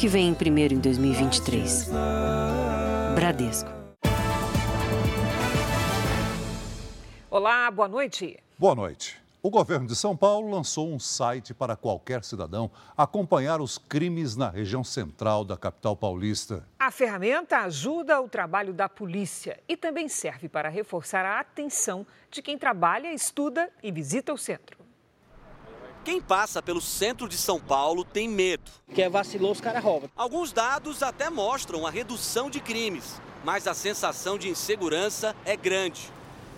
que vem primeiro em 2023. Bradesco. Olá, boa noite. Boa noite. O governo de São Paulo lançou um site para qualquer cidadão acompanhar os crimes na região central da capital paulista. A ferramenta ajuda o trabalho da polícia e também serve para reforçar a atenção de quem trabalha, estuda e visita o centro. Quem passa pelo centro de São Paulo tem medo. Que é vacilou, os caras roubam. Alguns dados até mostram a redução de crimes, mas a sensação de insegurança é grande.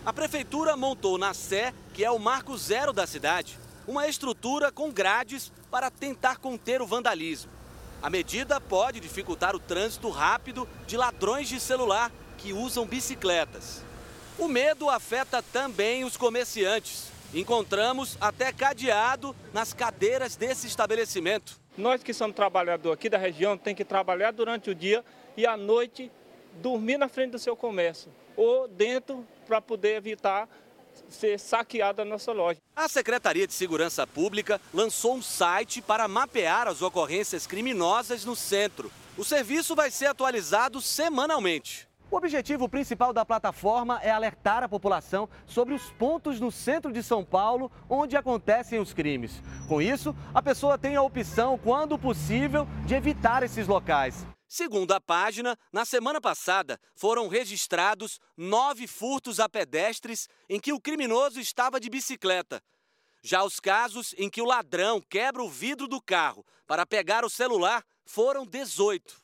A prefeitura montou na Sé, que é o marco zero da cidade, uma estrutura com grades para tentar conter o vandalismo. A medida pode dificultar o trânsito rápido de ladrões de celular que usam bicicletas. O medo afeta também os comerciantes. Encontramos até cadeado nas cadeiras desse estabelecimento. Nós que somos trabalhadores aqui da região tem que trabalhar durante o dia e à noite dormir na frente do seu comércio ou dentro para poder evitar ser saqueada a nossa loja. A Secretaria de Segurança Pública lançou um site para mapear as ocorrências criminosas no centro. O serviço vai ser atualizado semanalmente. O objetivo principal da plataforma é alertar a população sobre os pontos no centro de São Paulo onde acontecem os crimes. Com isso, a pessoa tem a opção, quando possível, de evitar esses locais. Segundo a página, na semana passada foram registrados nove furtos a pedestres em que o criminoso estava de bicicleta. Já os casos em que o ladrão quebra o vidro do carro para pegar o celular foram 18.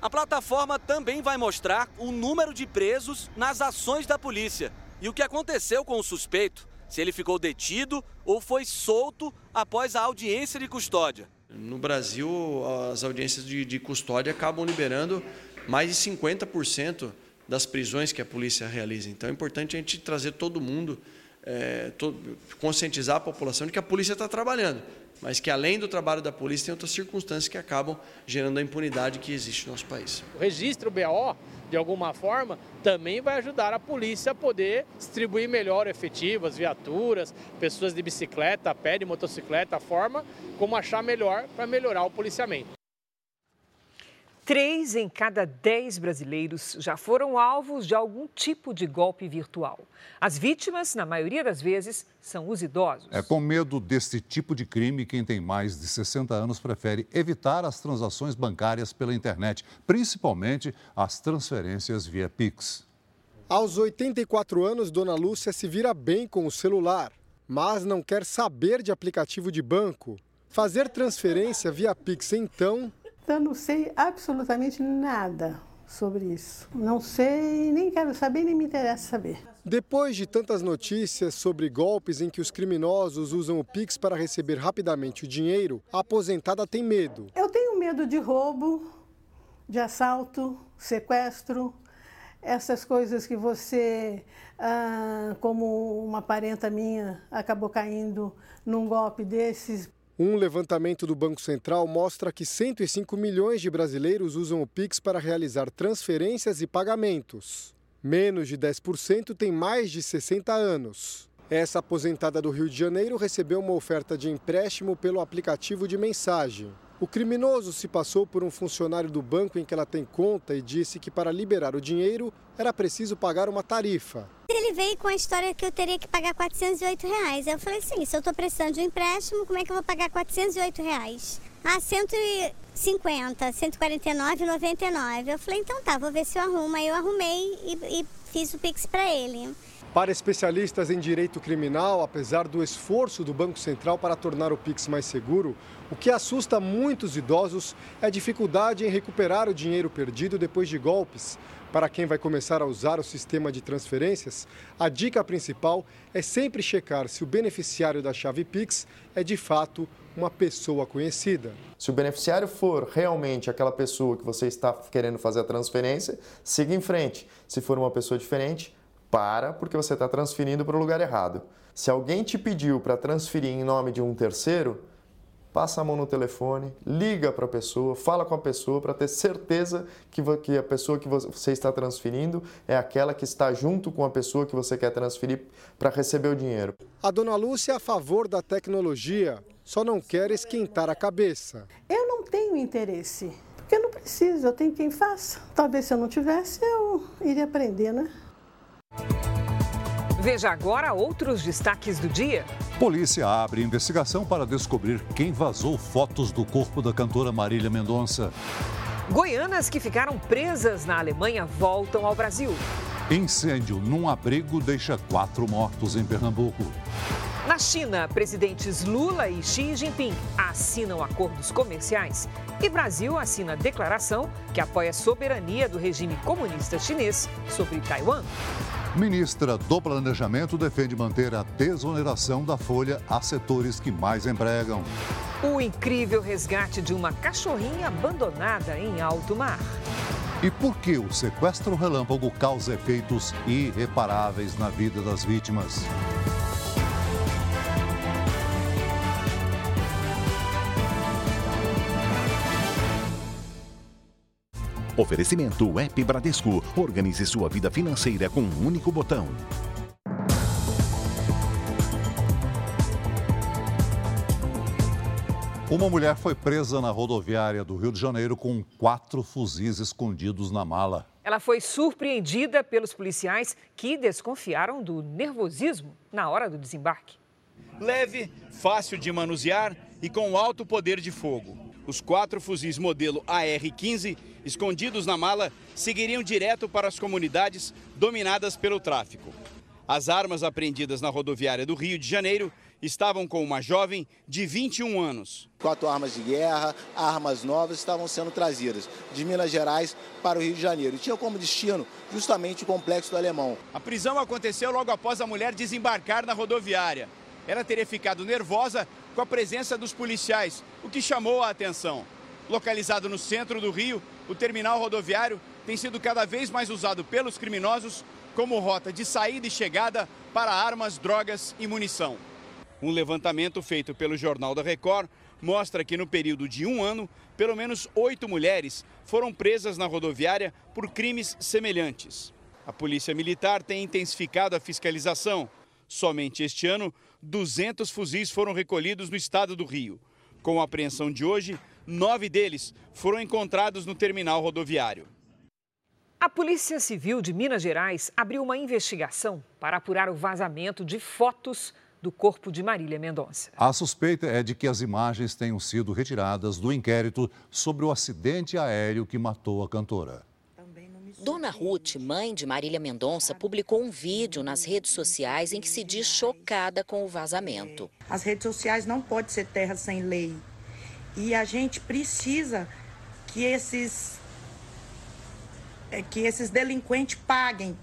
A plataforma também vai mostrar o número de presos nas ações da polícia e o que aconteceu com o suspeito, se ele ficou detido ou foi solto após a audiência de custódia. No Brasil, as audiências de, de custódia acabam liberando mais de 50% das prisões que a polícia realiza. Então é importante a gente trazer todo mundo, é, todo, conscientizar a população de que a polícia está trabalhando mas que além do trabalho da polícia tem outras circunstâncias que acabam gerando a impunidade que existe no nosso país. O registro BO, de alguma forma, também vai ajudar a polícia a poder distribuir melhor efetivas, viaturas, pessoas de bicicleta, pé, de motocicleta, forma como achar melhor para melhorar o policiamento. Três em cada dez brasileiros já foram alvos de algum tipo de golpe virtual. As vítimas, na maioria das vezes, são os idosos. É com medo desse tipo de crime, quem tem mais de 60 anos prefere evitar as transações bancárias pela internet, principalmente as transferências via Pix. Aos 84 anos, Dona Lúcia se vira bem com o celular, mas não quer saber de aplicativo de banco. Fazer transferência via Pix, então, eu não sei absolutamente nada sobre isso. Não sei, nem quero saber, nem me interessa saber. Depois de tantas notícias sobre golpes em que os criminosos usam o Pix para receber rapidamente o dinheiro, a aposentada tem medo. Eu tenho medo de roubo, de assalto, sequestro, essas coisas que você, ah, como uma parenta minha, acabou caindo num golpe desses. Um levantamento do Banco Central mostra que 105 milhões de brasileiros usam o Pix para realizar transferências e pagamentos. Menos de 10% tem mais de 60 anos. Essa aposentada do Rio de Janeiro recebeu uma oferta de empréstimo pelo aplicativo de mensagem. O criminoso se passou por um funcionário do banco em que ela tem conta e disse que para liberar o dinheiro era preciso pagar uma tarifa. Ele veio com a história que eu teria que pagar 408 reais. Eu falei assim, se eu estou precisando de um empréstimo, como é que eu vou pagar 408 reais? Ah, 150, 149,99. Eu falei, então tá, vou ver se eu arrumo. Aí eu arrumei e, e fiz o Pix para ele. Para especialistas em direito criminal, apesar do esforço do Banco Central para tornar o Pix mais seguro, o que assusta muitos idosos é a dificuldade em recuperar o dinheiro perdido depois de golpes. Para quem vai começar a usar o sistema de transferências, a dica principal é sempre checar se o beneficiário da chave Pix é de fato uma pessoa conhecida. Se o beneficiário for realmente aquela pessoa que você está querendo fazer a transferência, siga em frente. Se for uma pessoa diferente, para, porque você está transferindo para o lugar errado. Se alguém te pediu para transferir em nome de um terceiro, passa a mão no telefone, liga para a pessoa, fala com a pessoa para ter certeza que, que a pessoa que você está transferindo é aquela que está junto com a pessoa que você quer transferir para receber o dinheiro. A dona Lúcia é a favor da tecnologia, só não quer esquentar a cabeça. Eu não tenho interesse preciso, eu tenho quem faça. Talvez se eu não tivesse, eu iria aprender, né? Veja agora outros destaques do dia. Polícia abre investigação para descobrir quem vazou fotos do corpo da cantora Marília Mendonça. Goianas que ficaram presas na Alemanha voltam ao Brasil. Incêndio num abrigo deixa quatro mortos em Pernambuco. Na China, presidentes Lula e Xi Jinping assinam acordos comerciais e Brasil assina declaração que apoia a soberania do regime comunista chinês sobre Taiwan. Ministra do Planejamento defende manter a desoneração da folha a setores que mais empregam. O incrível resgate de uma cachorrinha abandonada em alto mar. E por que o sequestro relâmpago causa efeitos irreparáveis na vida das vítimas? Oferecimento App Bradesco. Organize sua vida financeira com um único botão. Uma mulher foi presa na rodoviária do Rio de Janeiro com quatro fuzis escondidos na mala. Ela foi surpreendida pelos policiais que desconfiaram do nervosismo na hora do desembarque. Leve, fácil de manusear e com alto poder de fogo. Os quatro fuzis modelo AR-15, escondidos na mala, seguiriam direto para as comunidades dominadas pelo tráfico. As armas apreendidas na rodoviária do Rio de Janeiro estavam com uma jovem de 21 anos. Quatro armas de guerra, armas novas estavam sendo trazidas de Minas Gerais para o Rio de Janeiro e tinha como destino justamente o complexo do Alemão. A prisão aconteceu logo após a mulher desembarcar na rodoviária. Ela teria ficado nervosa com a presença dos policiais, o que chamou a atenção. Localizado no centro do Rio, o terminal rodoviário tem sido cada vez mais usado pelos criminosos como rota de saída e chegada para armas, drogas e munição. Um levantamento feito pelo Jornal da Record mostra que no período de um ano, pelo menos oito mulheres foram presas na rodoviária por crimes semelhantes. A Polícia Militar tem intensificado a fiscalização. Somente este ano, 200 fuzis foram recolhidos no estado do Rio. Com a apreensão de hoje, nove deles foram encontrados no terminal rodoviário. A Polícia Civil de Minas Gerais abriu uma investigação para apurar o vazamento de fotos do corpo de Marília Mendonça. A suspeita é de que as imagens tenham sido retiradas do inquérito sobre o acidente aéreo que matou a cantora. Dona Ruth, mãe de Marília Mendonça, publicou um vídeo nas redes sociais em que se diz chocada com o vazamento. As redes sociais não podem ser terra sem lei. E a gente precisa que esses é, que esses delinquentes paguem.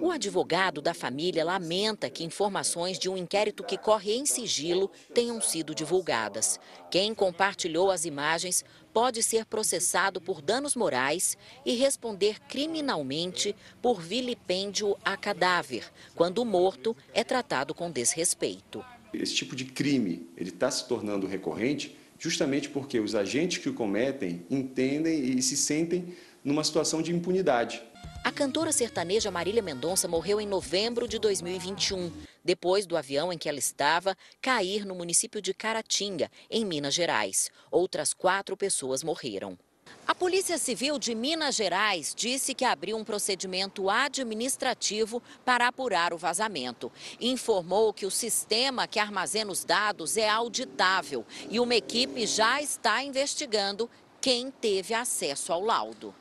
O advogado da família lamenta que informações de um inquérito que corre em sigilo tenham sido divulgadas. Quem compartilhou as imagens pode ser processado por danos morais e responder criminalmente por vilipêndio a cadáver, quando o morto é tratado com desrespeito. Esse tipo de crime está se tornando recorrente justamente porque os agentes que o cometem entendem e se sentem numa situação de impunidade. A cantora sertaneja Marília Mendonça morreu em novembro de 2021, depois do avião em que ela estava cair no município de Caratinga, em Minas Gerais. Outras quatro pessoas morreram. A Polícia Civil de Minas Gerais disse que abriu um procedimento administrativo para apurar o vazamento. Informou que o sistema que armazena os dados é auditável e uma equipe já está investigando quem teve acesso ao laudo.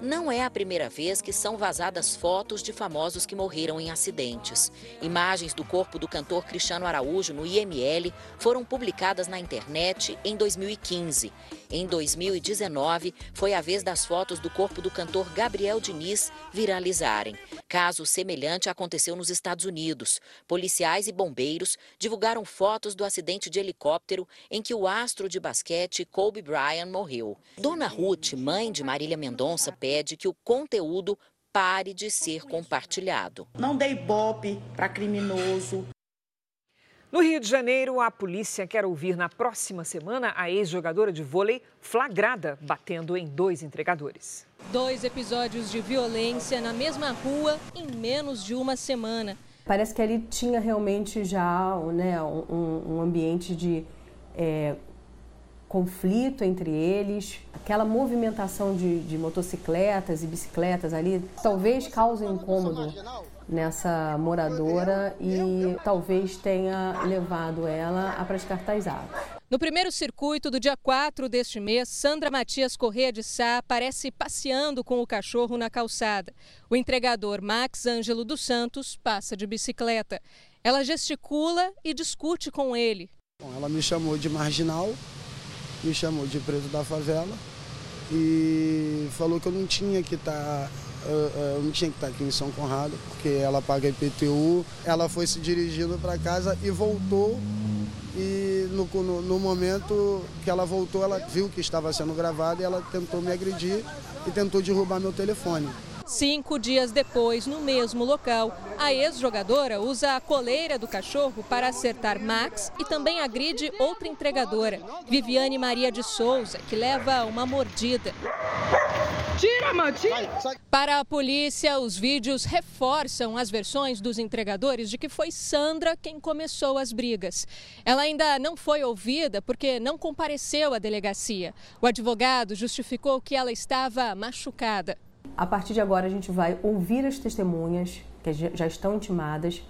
Não é a primeira vez que são vazadas fotos de famosos que morreram em acidentes. Imagens do corpo do cantor Cristiano Araújo no IML foram publicadas na internet em 2015. Em 2019, foi a vez das fotos do corpo do cantor Gabriel Diniz viralizarem. Caso semelhante aconteceu nos Estados Unidos. Policiais e bombeiros divulgaram fotos do acidente de helicóptero em que o astro de basquete Kobe Bryant morreu. Dona Ruth, mãe de Marília Mendonça, pede que o conteúdo pare de ser compartilhado. Não dei bope para criminoso. No Rio de Janeiro, a polícia quer ouvir na próxima semana a ex-jogadora de vôlei flagrada batendo em dois entregadores. Dois episódios de violência na mesma rua em menos de uma semana. Parece que ali tinha realmente já né, um, um ambiente de é, conflito entre eles, aquela movimentação de, de motocicletas e bicicletas ali, talvez cause um incômodo nessa moradora e talvez tenha levado ela a praticar tais atos. No primeiro circuito do dia 4 deste mês, Sandra Matias Corrêa de Sá aparece passeando com o cachorro na calçada. O entregador Max Ângelo dos Santos passa de bicicleta. Ela gesticula e discute com ele. Bom, ela me chamou de marginal, me chamou de preto da favela e falou que eu não tinha que estar tá, eu não tinha que estar tá aqui em São Conrado, porque ela paga IPTU. Ela foi se dirigindo para casa e voltou e no, no, no, momento que ela voltou, ela viu que estava sendo gravado e ela tentou me agredir e tentou derrubar meu telefone. Cinco dias depois, no mesmo local, a ex-jogadora usa a coleira do cachorro para acertar Max e também agride outra entregadora, Viviane Maria de Souza, que leva uma mordida. Tira, mano! Para a polícia, os vídeos reforçam as versões dos entregadores de que foi Sandra quem começou as brigas. Ela ainda não foi ouvida porque não compareceu à delegacia. O advogado justificou que ela estava machucada. A partir de agora, a gente vai ouvir as testemunhas, que já estão intimadas,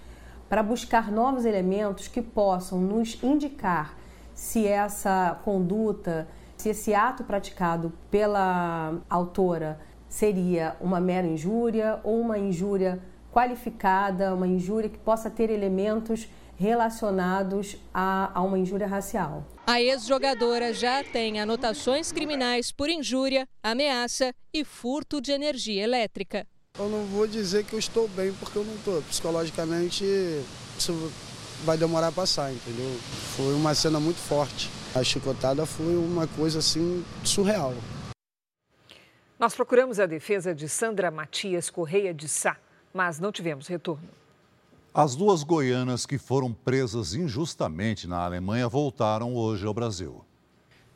para buscar novos elementos que possam nos indicar se essa conduta, se esse ato praticado pela autora seria uma mera injúria ou uma injúria qualificada, uma injúria que possa ter elementos relacionados a, a uma injúria racial. A ex-jogadora já tem anotações criminais por injúria, ameaça e furto de energia elétrica. Eu não vou dizer que eu estou bem porque eu não estou. Psicologicamente, isso vai demorar a passar, entendeu? Foi uma cena muito forte. A chicotada foi uma coisa assim surreal. Nós procuramos a defesa de Sandra Matias Correia de Sá, mas não tivemos retorno. As duas goianas que foram presas injustamente na Alemanha voltaram hoje ao Brasil.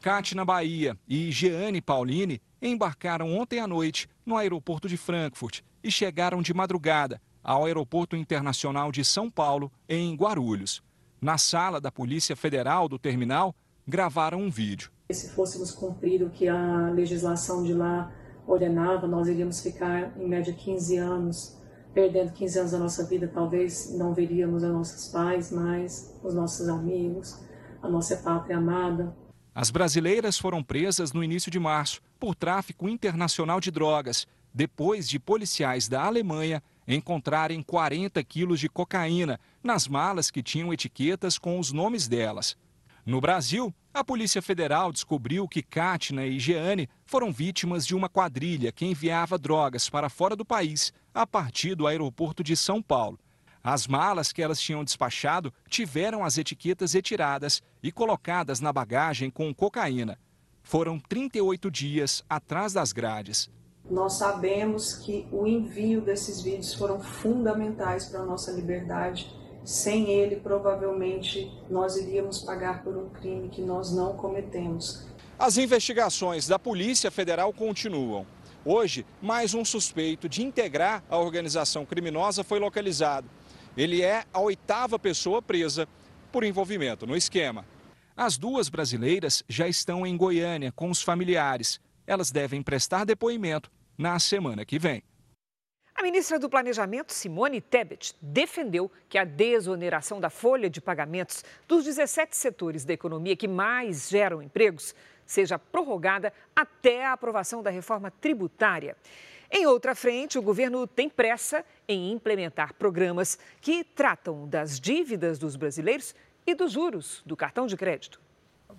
Kátia Bahia e Jeane Pauline embarcaram ontem à noite no aeroporto de Frankfurt e chegaram de madrugada ao Aeroporto Internacional de São Paulo, em Guarulhos. Na sala da Polícia Federal do terminal, gravaram um vídeo. Se fôssemos cumprir o que a legislação de lá ordenava, nós iríamos ficar em média 15 anos perdendo 15 anos da nossa vida, talvez não veríamos os nossos pais mais, os nossos amigos, a nossa pátria amada. As brasileiras foram presas no início de março por tráfico internacional de drogas, depois de policiais da Alemanha encontrarem 40 quilos de cocaína nas malas que tinham etiquetas com os nomes delas. No Brasil, a Polícia Federal descobriu que Katina e Jeane foram vítimas de uma quadrilha que enviava drogas para fora do país a partir do aeroporto de São Paulo. As malas que elas tinham despachado tiveram as etiquetas retiradas e colocadas na bagagem com cocaína. Foram 38 dias atrás das grades. Nós sabemos que o envio desses vídeos foram fundamentais para a nossa liberdade. Sem ele, provavelmente, nós iríamos pagar por um crime que nós não cometemos. As investigações da Polícia Federal continuam. Hoje, mais um suspeito de integrar a organização criminosa foi localizado. Ele é a oitava pessoa presa por envolvimento no esquema. As duas brasileiras já estão em Goiânia com os familiares. Elas devem prestar depoimento na semana que vem. A ministra do Planejamento, Simone Tebet, defendeu que a desoneração da folha de pagamentos dos 17 setores da economia que mais geram empregos seja prorrogada até a aprovação da reforma tributária. Em outra frente, o governo tem pressa em implementar programas que tratam das dívidas dos brasileiros e dos juros do cartão de crédito.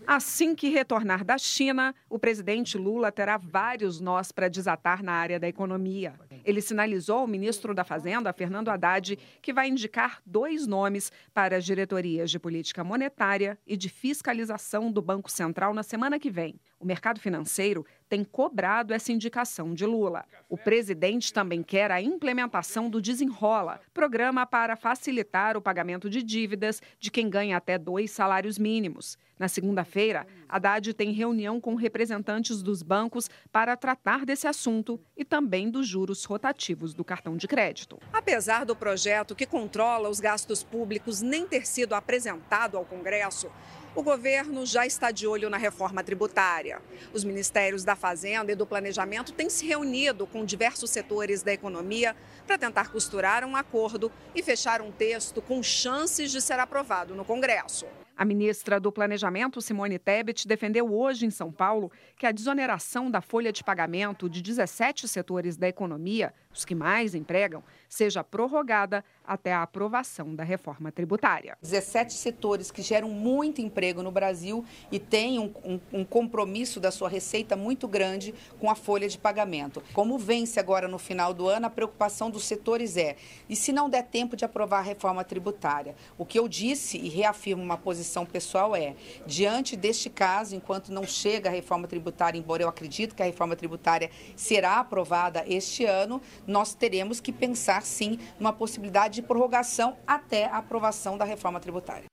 Assim que retornar da China, o presidente Lula terá vários nós para desatar na área da economia. Ele sinalizou ao ministro da Fazenda, Fernando Haddad, que vai indicar dois nomes para as diretorias de política monetária e de fiscalização do Banco Central na semana que vem. O mercado financeiro tem cobrado essa indicação de Lula. O presidente também quer a implementação do Desenrola, programa para facilitar o pagamento de dívidas de quem ganha até dois salários mínimos. Na segunda-feira, Haddad tem reunião com representantes dos bancos para tratar desse assunto e também dos juros rotativos do cartão de crédito. Apesar do projeto que controla os gastos públicos nem ter sido apresentado ao Congresso, o governo já está de olho na reforma tributária. Os ministérios da Fazenda e do Planejamento têm se reunido com diversos setores da economia para tentar costurar um acordo e fechar um texto com chances de ser aprovado no Congresso. A ministra do Planejamento, Simone Tebet, defendeu hoje em São Paulo que a desoneração da folha de pagamento de 17 setores da economia, os que mais empregam, seja prorrogada até a aprovação da reforma tributária. 17 setores que geram muito emprego no Brasil e têm um, um, um, compromisso da sua receita muito grande com a folha de pagamento. Como vence agora no final do ano, a preocupação dos setores é: e se não der tempo de aprovar a reforma tributária? O que eu disse e reafirmo uma posição pessoal é: diante deste caso, enquanto não chega a reforma tributária, embora eu acredito que a reforma tributária será aprovada este ano, nós teremos que pensar sim numa possibilidade de prorrogação até a aprovação da reforma tributária.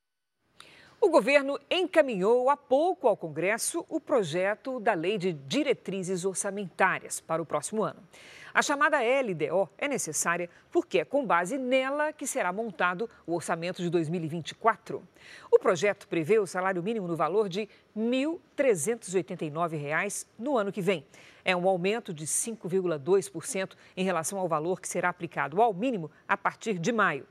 O governo encaminhou há pouco ao Congresso o projeto da Lei de Diretrizes Orçamentárias para o próximo ano. A chamada LDO é necessária porque é com base nela que será montado o orçamento de 2024. O projeto prevê o salário mínimo no valor de R$ 1.389 no ano que vem. É um aumento de 5,2% em relação ao valor que será aplicado ao mínimo a partir de maio.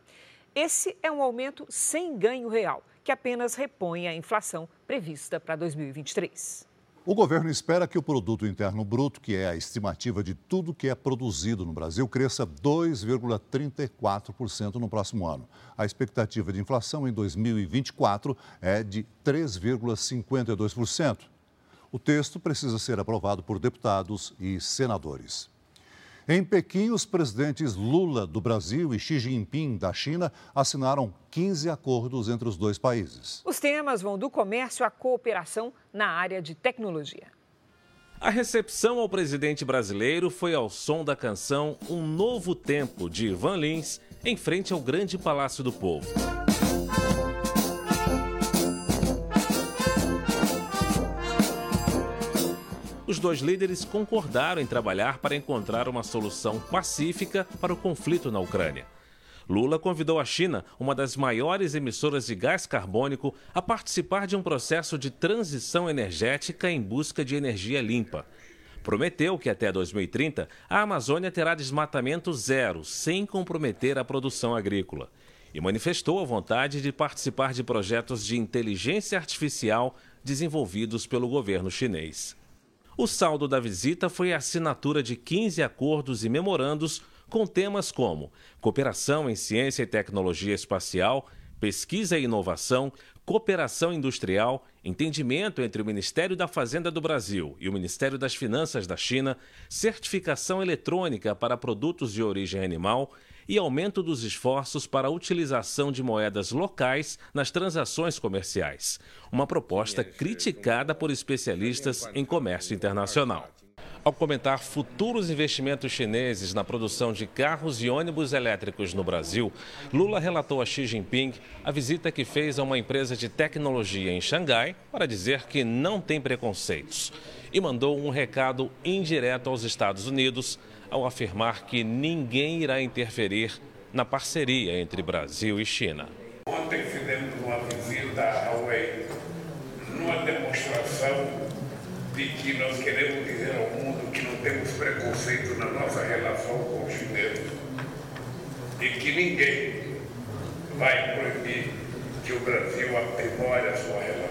Esse é um aumento sem ganho real, que apenas repõe a inflação prevista para 2023. O governo espera que o produto interno bruto, que é a estimativa de tudo que é produzido no Brasil, cresça 2,34% no próximo ano. A expectativa de inflação em 2024 é de 3,52%. O texto precisa ser aprovado por deputados e senadores. Em Pequim, os presidentes Lula, do Brasil, e Xi Jinping, da China, assinaram 15 acordos entre os dois países. Os temas vão do comércio à cooperação na área de tecnologia. A recepção ao presidente brasileiro foi ao som da canção Um Novo Tempo, de Ivan Lins, em frente ao Grande Palácio do Povo. Os dois líderes concordaram em trabalhar para encontrar uma solução pacífica para o conflito na Ucrânia. Lula convidou a China, uma das maiores emissoras de gás carbônico, a participar de um processo de transição energética em busca de energia limpa. Prometeu que até 2030 a Amazônia terá desmatamento zero, sem comprometer a produção agrícola. E manifestou a vontade de participar de projetos de inteligência artificial desenvolvidos pelo governo chinês. O saldo da visita foi a assinatura de 15 acordos e memorandos com temas como cooperação em ciência e tecnologia espacial, pesquisa e inovação, cooperação industrial, entendimento entre o Ministério da Fazenda do Brasil e o Ministério das Finanças da China, certificação eletrônica para produtos de origem animal e aumento dos esforços para a utilização de moedas locais nas transações comerciais. Uma proposta criticada por especialistas em comércio internacional. Ao comentar futuros investimentos chineses na produção de carros e ônibus elétricos no Brasil, Lula relatou a Xi Jinping a visita que fez a uma empresa de tecnologia em Xangai para dizer que não tem preconceitos e mandou um recado indireto aos Estados Unidos ao afirmar que ninguém irá interferir na parceria entre Brasil e China. Ontem fizemos uma visita à Huawei, numa demonstração de que nós queremos dizer ao mundo que não temos preconceito na nossa relação com os chineses e que ninguém vai proibir que o Brasil aprimore a sua relação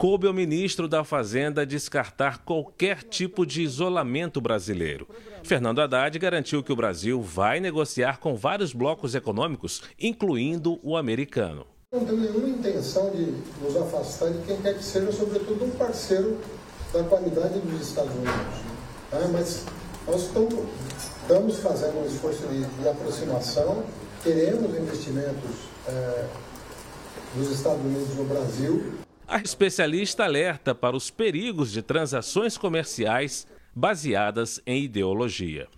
coube ao ministro da Fazenda descartar qualquer tipo de isolamento brasileiro. Fernando Haddad garantiu que o Brasil vai negociar com vários blocos econômicos, incluindo o americano. Não tenho nenhuma intenção de nos afastar de quem quer que seja, sobretudo um parceiro da qualidade dos Estados Unidos. É, mas nós estamos, estamos, fazendo um esforço de, de aproximação, queremos investimentos é, dos Estados Unidos no Brasil. A especialista alerta para os perigos de transações comerciais baseadas em ideologia.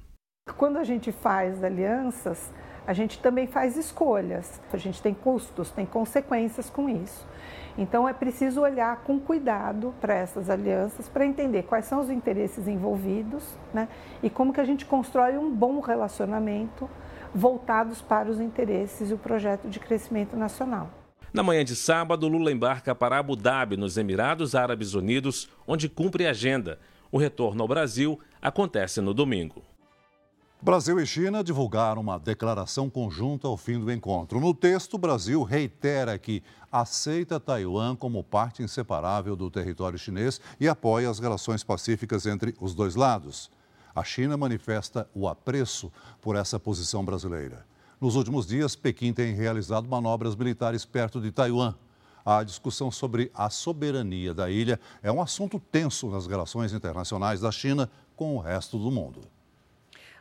Quando a gente faz alianças, a gente também faz escolhas. A gente tem custos, tem consequências com isso. Então é preciso olhar com cuidado para essas alianças para entender quais são os interesses envolvidos, né? E como que a gente constrói um bom relacionamento voltados para os interesses e o projeto de crescimento nacional. Na manhã de sábado, Lula embarca para Abu Dhabi, nos Emirados Árabes Unidos, onde cumpre agenda. O retorno ao Brasil acontece no domingo. Brasil e China divulgaram uma declaração conjunta ao fim do encontro. No texto, o Brasil reitera que aceita Taiwan como parte inseparável do território chinês e apoia as relações pacíficas entre os dois lados. A China manifesta o apreço por essa posição brasileira. Nos últimos dias, Pequim tem realizado manobras militares perto de Taiwan. A discussão sobre a soberania da ilha é um assunto tenso nas relações internacionais da China com o resto do mundo.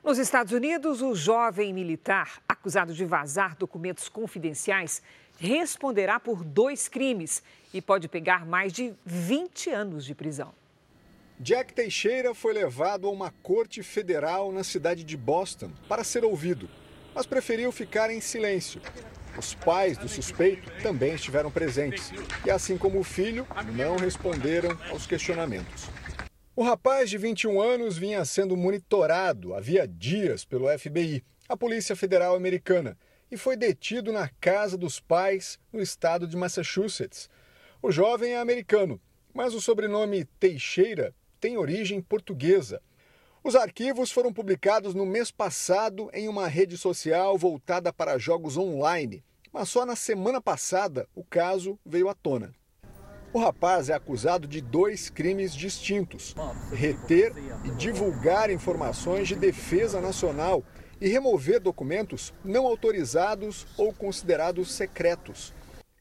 Nos Estados Unidos, o jovem militar acusado de vazar documentos confidenciais responderá por dois crimes e pode pegar mais de 20 anos de prisão. Jack Teixeira foi levado a uma corte federal na cidade de Boston para ser ouvido, mas preferiu ficar em silêncio. Os pais do suspeito também estiveram presentes e, assim como o filho, não responderam aos questionamentos. O rapaz de 21 anos vinha sendo monitorado havia dias pelo FBI, a Polícia Federal Americana, e foi detido na casa dos pais no estado de Massachusetts. O jovem é americano, mas o sobrenome Teixeira tem origem portuguesa. Os arquivos foram publicados no mês passado em uma rede social voltada para jogos online, mas só na semana passada o caso veio à tona. O rapaz é acusado de dois crimes distintos: reter e divulgar informações de defesa nacional e remover documentos não autorizados ou considerados secretos.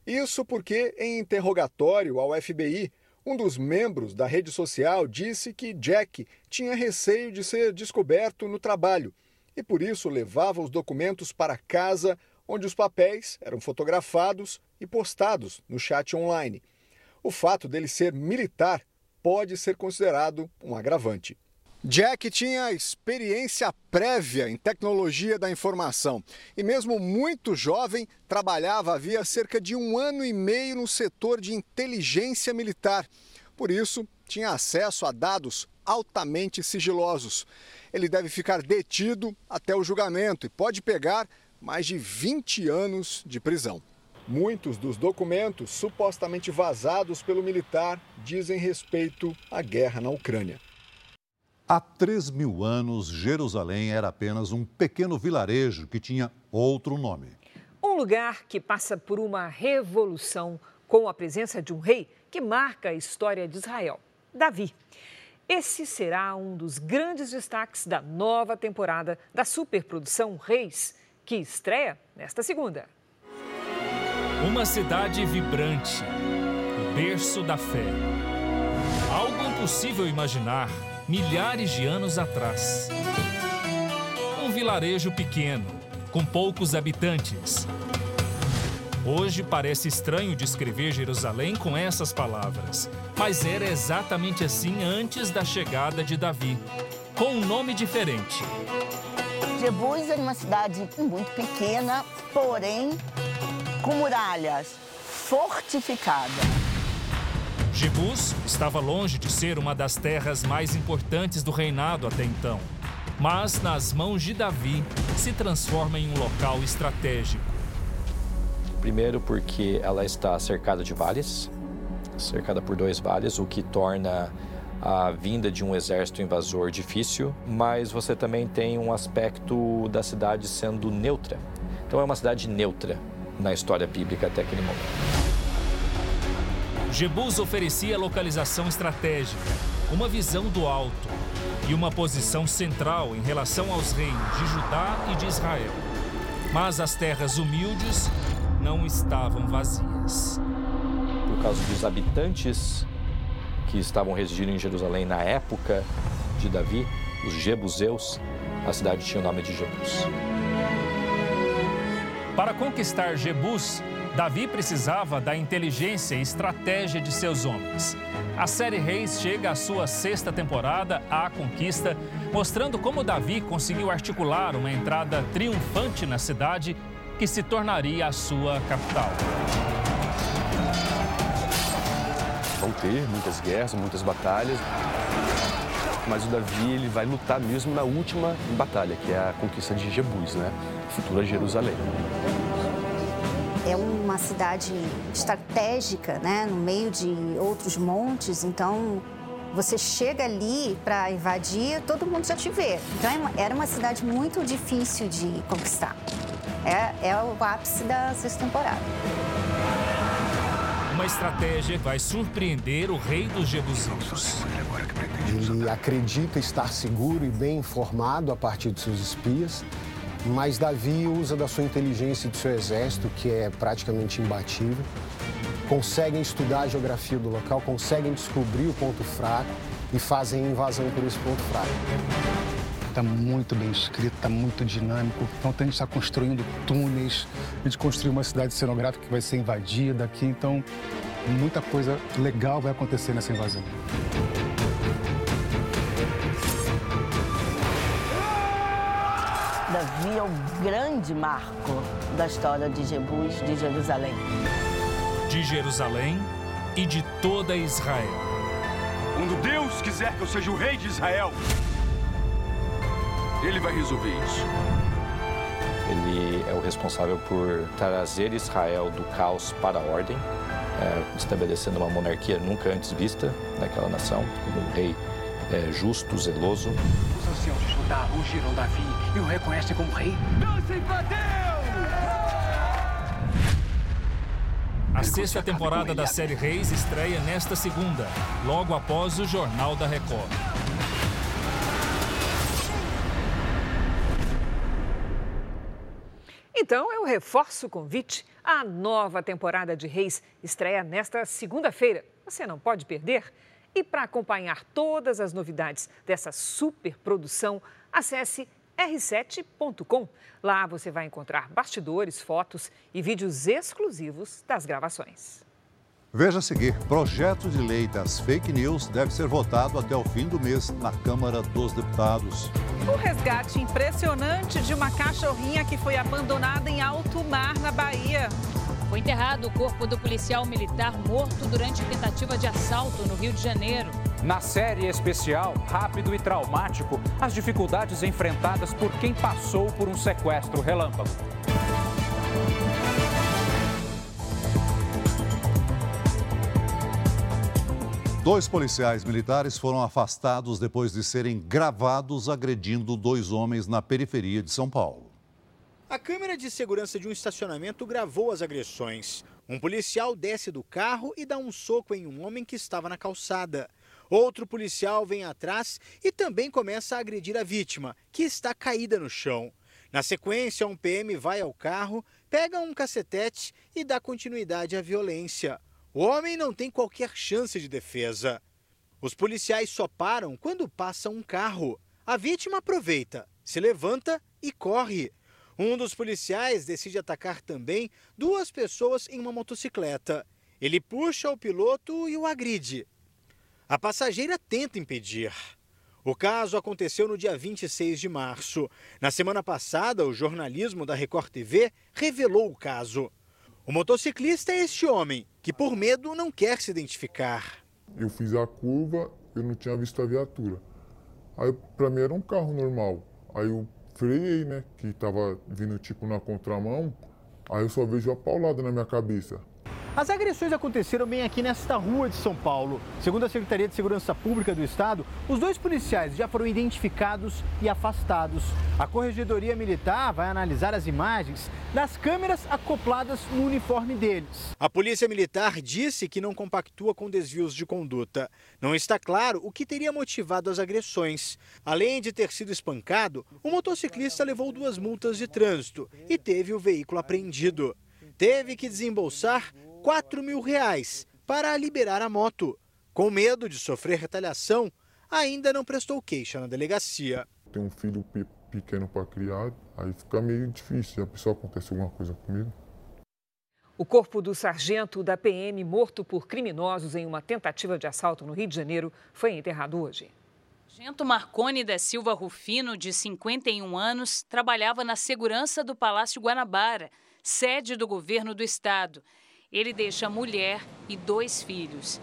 Isso porque, em interrogatório ao FBI, um dos membros da rede social disse que Jack tinha receio de ser descoberto no trabalho e por isso levava os documentos para casa, onde os papéis eram fotografados e postados no chat online o fato dele ser militar pode ser considerado um agravante. Jack tinha experiência prévia em tecnologia da informação e, mesmo muito jovem, trabalhava havia cerca de um ano e meio no setor de inteligência militar. Por isso, tinha acesso a dados altamente sigilosos. Ele deve ficar detido até o julgamento e pode pegar mais de 20 anos de prisão. Muitos dos documentos supostamente vazados pelo militar dizem respeito à guerra na Ucrânia. Há 3 mil anos, Jerusalém era apenas um pequeno vilarejo que tinha outro nome. Um lugar que passa por uma revolução com a presença de um rei que marca a história de Israel, Davi. Esse será um dos grandes destaques da nova temporada da superprodução Reis, que estreia nesta segunda. Uma cidade vibrante, o berço da fé. Algo impossível imaginar milhares de anos atrás. Um vilarejo pequeno, com poucos habitantes. Hoje parece estranho descrever Jerusalém com essas palavras, mas era exatamente assim antes da chegada de Davi, com um nome diferente. Jebus é uma cidade muito pequena, porém com muralhas, fortificada. Jebus estava longe de ser uma das terras mais importantes do reinado até então, mas nas mãos de Davi se transforma em um local estratégico. Primeiro, porque ela está cercada de vales, cercada por dois vales, o que torna a vinda de um exército invasor difícil, mas você também tem um aspecto da cidade sendo neutra. Então é uma cidade neutra, na história bíblica até aquele momento. Jebus oferecia localização estratégica, uma visão do alto e uma posição central em relação aos reinos de Judá e de Israel. Mas as terras humildes não estavam vazias. Por causa dos habitantes que estavam residindo em Jerusalém na época de Davi, os Jebuseus, a cidade tinha o nome de Jebus. Para conquistar Jebus, Davi precisava da inteligência e estratégia de seus homens. A série Reis chega à sua sexta temporada, A Conquista, mostrando como Davi conseguiu articular uma entrada triunfante na cidade que se tornaria a sua capital. Vão ter muitas guerras, muitas batalhas, mas o Davi ele vai lutar mesmo na última batalha, que é a conquista de Jebus, né? Futura Jerusalém. É uma cidade estratégica, né, no meio de outros montes, então você chega ali para invadir, todo mundo já te vê. Então é era uma cidade muito difícil de conquistar. É, é o ápice da sexta temporada. Uma estratégia vai surpreender o rei dos jebuseus. Ele acredita estar seguro e bem informado a partir de seus espias, mas Davi usa da sua inteligência e do seu exército, que é praticamente imbatível, conseguem estudar a geografia do local, conseguem descobrir o ponto fraco e fazem invasão por esse ponto fraco. Está muito bem escrito, está muito dinâmico. Então a gente está construindo túneis, a gente construiu uma cidade cenográfica que vai ser invadida aqui. Então muita coisa legal vai acontecer nessa invasão. Davi é o grande marco da história de Jebus, de Jerusalém de Jerusalém e de toda Israel. Quando Deus quiser que eu seja o rei de Israel, ele vai resolver isso. Ele é o responsável por trazer Israel do caos para a ordem, é, estabelecendo uma monarquia nunca antes vista naquela nação, como um rei é, justo, zeloso. Os anciãos de Judá ungiram Davi e o reconhecem como rei. A sexta temporada da série Reis estreia nesta segunda, logo após o Jornal da Record. Então eu reforço o convite. A nova temporada de Reis estreia nesta segunda-feira. Você não pode perder. E para acompanhar todas as novidades dessa super produção, acesse r7.com. Lá você vai encontrar bastidores, fotos e vídeos exclusivos das gravações. Veja a seguir: projeto de lei das fake news deve ser votado até o fim do mês na Câmara dos Deputados. O resgate impressionante de uma cachorrinha que foi abandonada em alto mar na Bahia. Foi enterrado o corpo do policial militar morto durante tentativa de assalto no Rio de Janeiro. Na série especial Rápido e Traumático, as dificuldades enfrentadas por quem passou por um sequestro relâmpago. Dois policiais militares foram afastados depois de serem gravados agredindo dois homens na periferia de São Paulo. A câmera de segurança de um estacionamento gravou as agressões. Um policial desce do carro e dá um soco em um homem que estava na calçada. Outro policial vem atrás e também começa a agredir a vítima, que está caída no chão. Na sequência, um PM vai ao carro, pega um cacetete e dá continuidade à violência. O homem não tem qualquer chance de defesa. Os policiais só param quando passa um carro. A vítima aproveita, se levanta e corre. Um dos policiais decide atacar também duas pessoas em uma motocicleta. Ele puxa o piloto e o agride. A passageira tenta impedir. O caso aconteceu no dia 26 de março. Na semana passada, o jornalismo da Record TV revelou o caso. O motociclista é este homem, que por medo não quer se identificar. Eu fiz a curva, eu não tinha visto a viatura. Aí para mim era um carro normal. Aí eu freiei, né? Que tava vindo tipo na contramão. Aí eu só vejo a paulada na minha cabeça. As agressões aconteceram bem aqui nesta rua de São Paulo. Segundo a Secretaria de Segurança Pública do Estado, os dois policiais já foram identificados e afastados. A Corregedoria Militar vai analisar as imagens das câmeras acopladas no uniforme deles. A Polícia Militar disse que não compactua com desvios de conduta. Não está claro o que teria motivado as agressões. Além de ter sido espancado, o motociclista levou duas multas de trânsito e teve o veículo apreendido. Teve que desembolsar 4 mil reais para liberar a moto. Com medo de sofrer retaliação, ainda não prestou queixa na delegacia. Tem um filho pequeno para criar, aí fica meio difícil. Se a pessoa acontecer alguma coisa comigo. O corpo do sargento da PM morto por criminosos em uma tentativa de assalto no Rio de Janeiro foi enterrado hoje. Sargento Marcone da Silva Rufino, de 51 anos, trabalhava na segurança do Palácio Guanabara, sede do governo do estado. Ele deixa mulher e dois filhos.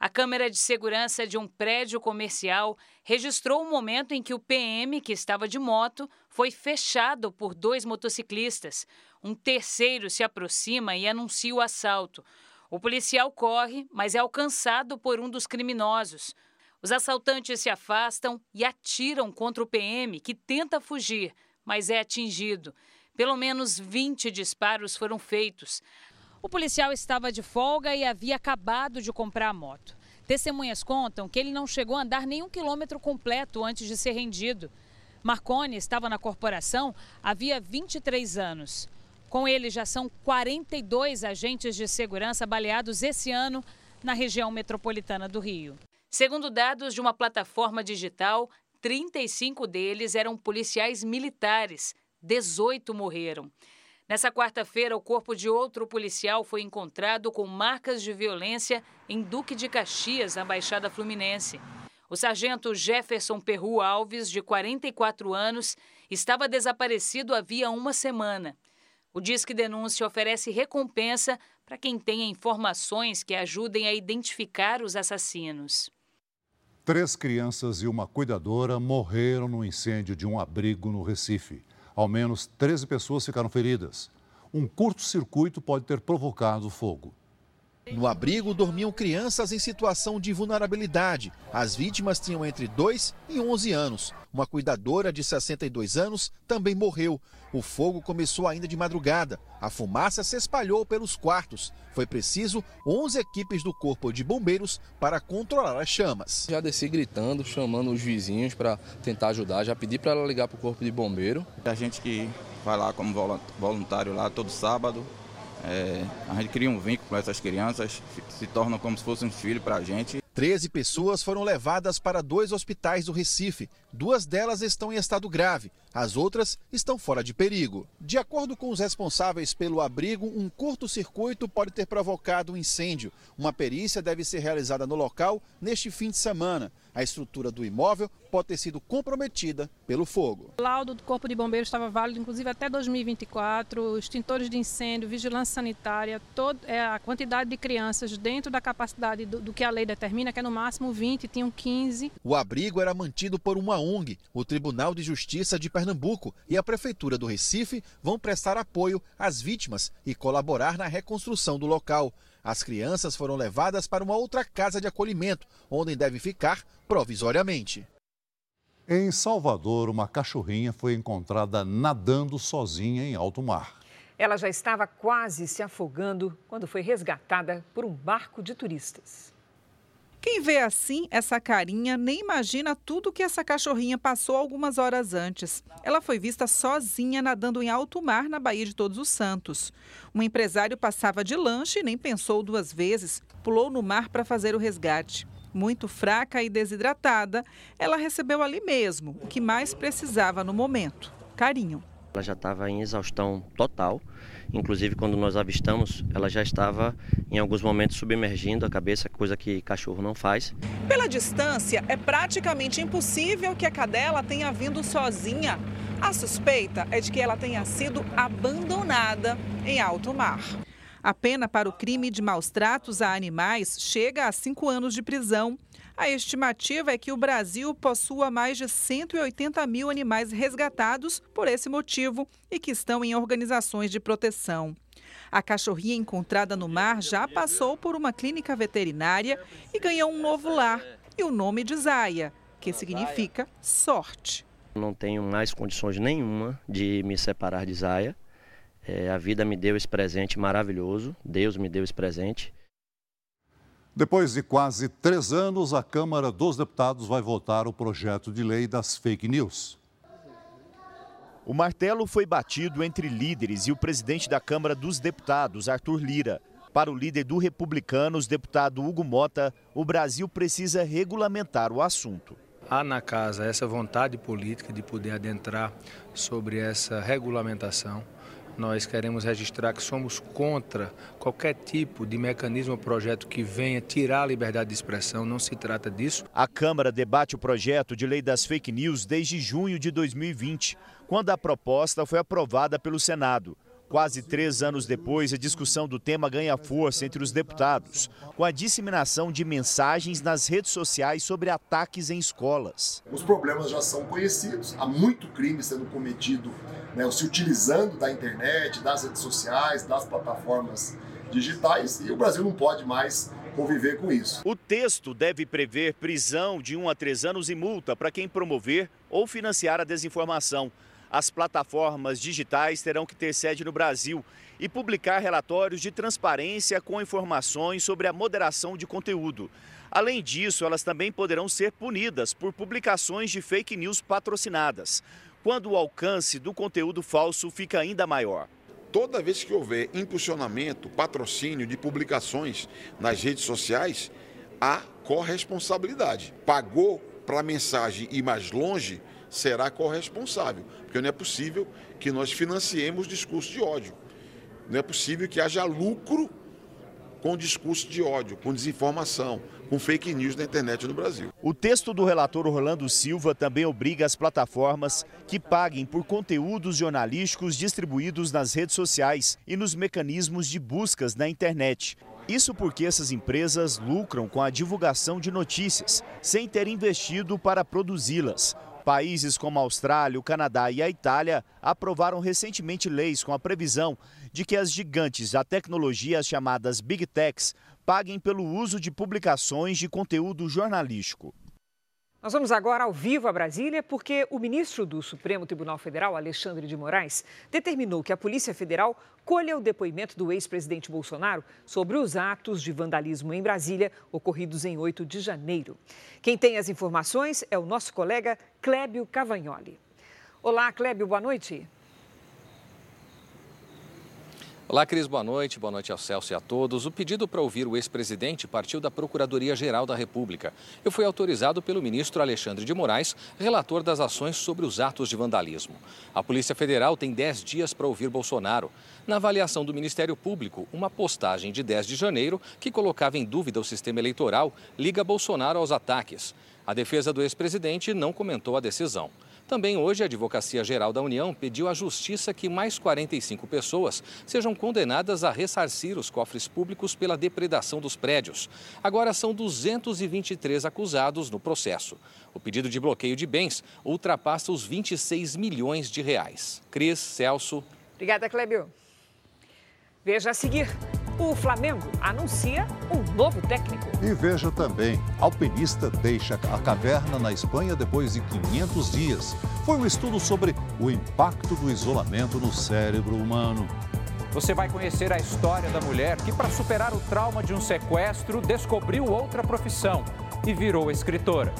A câmera de segurança de um prédio comercial registrou o momento em que o PM, que estava de moto, foi fechado por dois motociclistas. um terceiro se aproxima e anuncia o assalto. O policial corre, mas é alcançado por um dos criminosos. Os assaltantes se afastam e atiram contra o PM, que tenta fugir, mas é atingido. Pelo menos 20 disparos foram feitos. O policial estava de folga e havia acabado de comprar a moto. Testemunhas contam que ele não chegou a andar nem um quilômetro completo antes de ser rendido. Marconi estava na corporação havia 23 anos. Com ele já são 42 agentes de segurança baleados esse ano na região metropolitana do Rio. Segundo dados de uma plataforma digital, 35 deles eram policiais militares, 18 morreram. Nessa quarta-feira, o corpo de outro policial foi encontrado com marcas de violência em Duque de Caxias, na Baixada Fluminense. O sargento Jefferson Perru Alves, de 44 anos, estava desaparecido havia uma semana. O Disque Denúncia oferece recompensa para quem tenha informações que ajudem a identificar os assassinos. Três crianças e uma cuidadora morreram no incêndio de um abrigo no Recife. Ao menos 13 pessoas ficaram feridas. Um curto-circuito pode ter provocado o fogo. No abrigo dormiam crianças em situação de vulnerabilidade. As vítimas tinham entre 2 e 11 anos. Uma cuidadora de 62 anos também morreu. O fogo começou ainda de madrugada. A fumaça se espalhou pelos quartos. Foi preciso 11 equipes do Corpo de Bombeiros para controlar as chamas. Já desci gritando, chamando os vizinhos para tentar ajudar. Já pedi para ela ligar para o Corpo de Bombeiro. A gente que vai lá como voluntário lá todo sábado, é, a gente cria um vínculo com essas crianças, se tornam como se fossem um filho para a gente. Treze pessoas foram levadas para dois hospitais do Recife. Duas delas estão em estado grave, as outras estão fora de perigo. De acordo com os responsáveis pelo abrigo, um curto-circuito pode ter provocado um incêndio. Uma perícia deve ser realizada no local neste fim de semana. A estrutura do imóvel pode ter sido comprometida pelo fogo. O laudo do Corpo de Bombeiros estava válido, inclusive, até 2024. Extintores de incêndio, vigilância sanitária, todo, é, a quantidade de crianças dentro da capacidade do, do que a lei determina, que é no máximo 20, tinham 15. O abrigo era mantido por uma ONG, o Tribunal de Justiça de Pernambuco e a Prefeitura do Recife vão prestar apoio às vítimas e colaborar na reconstrução do local. As crianças foram levadas para uma outra casa de acolhimento, onde devem ficar provisoriamente. Em Salvador, uma cachorrinha foi encontrada nadando sozinha em alto mar. Ela já estava quase se afogando quando foi resgatada por um barco de turistas. Quem vê assim essa carinha nem imagina tudo que essa cachorrinha passou algumas horas antes. Ela foi vista sozinha nadando em alto mar na Baía de Todos os Santos. Um empresário passava de lanche e nem pensou duas vezes, pulou no mar para fazer o resgate. Muito fraca e desidratada, ela recebeu ali mesmo o que mais precisava no momento: carinho. Ela já estava em exaustão total Inclusive, quando nós avistamos, ela já estava em alguns momentos submergindo a cabeça, coisa que cachorro não faz. Pela distância, é praticamente impossível que a cadela tenha vindo sozinha. A suspeita é de que ela tenha sido abandonada em alto mar. A pena para o crime de maus tratos a animais chega a cinco anos de prisão. A estimativa é que o Brasil possua mais de 180 mil animais resgatados por esse motivo e que estão em organizações de proteção. A cachorrinha encontrada no mar já passou por uma clínica veterinária e ganhou um novo lar e o nome de Zaya, que significa sorte. Não tenho mais condições nenhuma de me separar de Zaya. É, a vida me deu esse presente maravilhoso, Deus me deu esse presente. Depois de quase três anos, a Câmara dos Deputados vai votar o projeto de lei das fake news. O martelo foi batido entre líderes e o presidente da Câmara dos Deputados, Arthur Lira. Para o líder do Republicanos, deputado Hugo Mota, o Brasil precisa regulamentar o assunto. Há na casa essa vontade política de poder adentrar sobre essa regulamentação nós queremos registrar que somos contra qualquer tipo de mecanismo ou projeto que venha tirar a liberdade de expressão, não se trata disso. A Câmara debate o projeto de lei das fake news desde junho de 2020, quando a proposta foi aprovada pelo Senado. Quase três anos depois, a discussão do tema ganha força entre os deputados, com a disseminação de mensagens nas redes sociais sobre ataques em escolas. Os problemas já são conhecidos, há muito crime sendo cometido né, se utilizando da internet, das redes sociais, das plataformas digitais e o Brasil não pode mais conviver com isso. O texto deve prever prisão de 1 a 3 anos e multa para quem promover ou financiar a desinformação. As plataformas digitais terão que ter sede no Brasil e publicar relatórios de transparência com informações sobre a moderação de conteúdo. Além disso, elas também poderão ser punidas por publicações de fake news patrocinadas, quando o alcance do conteúdo falso fica ainda maior. Toda vez que houver impulsionamento, patrocínio de publicações nas redes sociais, há corresponsabilidade. Pagou para a mensagem ir mais longe, será corresponsável, porque não é possível que nós financiemos discurso de ódio. Não é possível que haja lucro com discurso de ódio, com desinformação, com fake news na internet no Brasil. O texto do relator Orlando Silva também obriga as plataformas que paguem por conteúdos jornalísticos distribuídos nas redes sociais e nos mecanismos de buscas na internet. Isso porque essas empresas lucram com a divulgação de notícias, sem ter investido para produzi-las. Países como a Austrália, o Canadá e a Itália aprovaram recentemente leis com a previsão de que as gigantes da tecnologia, as chamadas Big Techs, paguem pelo uso de publicações de conteúdo jornalístico. Nós vamos agora ao vivo a Brasília, porque o ministro do Supremo Tribunal Federal, Alexandre de Moraes, determinou que a Polícia Federal colha o depoimento do ex-presidente Bolsonaro sobre os atos de vandalismo em Brasília ocorridos em 8 de janeiro. Quem tem as informações é o nosso colega Clébio Cavagnoli. Olá, Clébio, boa noite. Olá, Cris, boa noite. Boa noite ao Celso e a todos. O pedido para ouvir o ex-presidente partiu da Procuradoria-Geral da República e foi autorizado pelo ministro Alexandre de Moraes, relator das ações sobre os atos de vandalismo. A Polícia Federal tem 10 dias para ouvir Bolsonaro. Na avaliação do Ministério Público, uma postagem de 10 de janeiro, que colocava em dúvida o sistema eleitoral, liga Bolsonaro aos ataques. A defesa do ex-presidente não comentou a decisão. Também hoje, a Advocacia Geral da União pediu à Justiça que mais 45 pessoas sejam condenadas a ressarcir os cofres públicos pela depredação dos prédios. Agora são 223 acusados no processo. O pedido de bloqueio de bens ultrapassa os 26 milhões de reais. Cris, Celso. Obrigada, Clébio. Veja a seguir. O Flamengo anuncia um novo técnico. E veja também, alpinista deixa a caverna na Espanha depois de 500 dias. Foi um estudo sobre o impacto do isolamento no cérebro humano. Você vai conhecer a história da mulher que, para superar o trauma de um sequestro, descobriu outra profissão e virou escritora.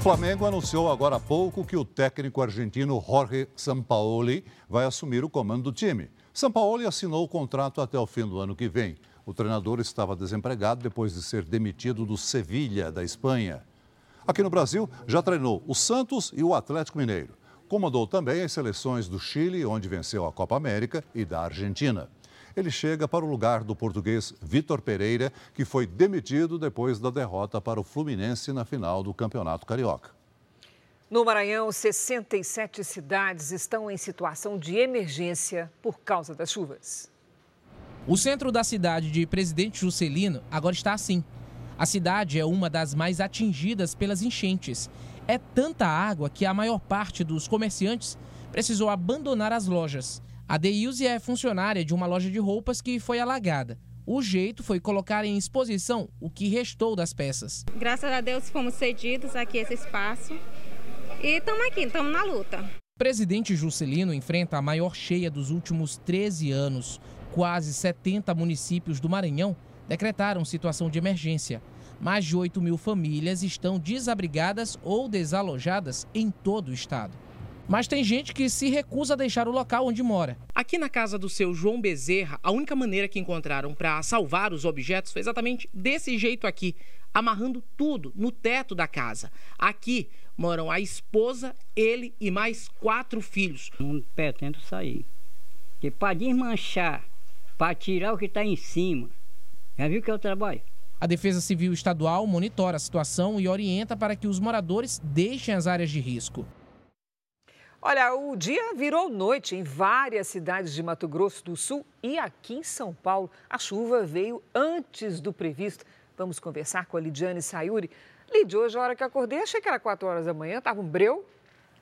Flamengo anunciou agora há pouco que o técnico argentino Jorge Sampaoli vai assumir o comando do time. Sampaoli assinou o contrato até o fim do ano que vem. O treinador estava desempregado depois de ser demitido do Sevilha, da Espanha. Aqui no Brasil, já treinou o Santos e o Atlético Mineiro. Comandou também as seleções do Chile, onde venceu a Copa América, e da Argentina ele chega para o lugar do português Vitor Pereira, que foi demitido depois da derrota para o Fluminense na final do Campeonato Carioca. No Maranhão, 67 cidades estão em situação de emergência por causa das chuvas. O centro da cidade de Presidente Juscelino agora está assim. A cidade é uma das mais atingidas pelas enchentes. É tanta água que a maior parte dos comerciantes precisou abandonar as lojas. A Deilze é funcionária de uma loja de roupas que foi alagada. O jeito foi colocar em exposição o que restou das peças. Graças a Deus fomos cedidos aqui esse espaço e estamos aqui, estamos na luta. Presidente Juscelino enfrenta a maior cheia dos últimos 13 anos. Quase 70 municípios do Maranhão decretaram situação de emergência. Mais de 8 mil famílias estão desabrigadas ou desalojadas em todo o estado. Mas tem gente que se recusa a deixar o local onde mora. Aqui na casa do seu João Bezerra, a única maneira que encontraram para salvar os objetos foi exatamente desse jeito aqui, amarrando tudo no teto da casa. Aqui moram a esposa, ele e mais quatro filhos. Não pretendo sair. Porque para desmanchar, para tirar o que está em cima, já viu que é o trabalho? A Defesa Civil Estadual monitora a situação e orienta para que os moradores deixem as áreas de risco. Olha, o dia virou noite em várias cidades de Mato Grosso do Sul e aqui em São Paulo. A chuva veio antes do previsto. Vamos conversar com a Lidiane Sayuri. Lid, hoje, a hora que acordei, achei que era 4 horas da manhã, estava um breu.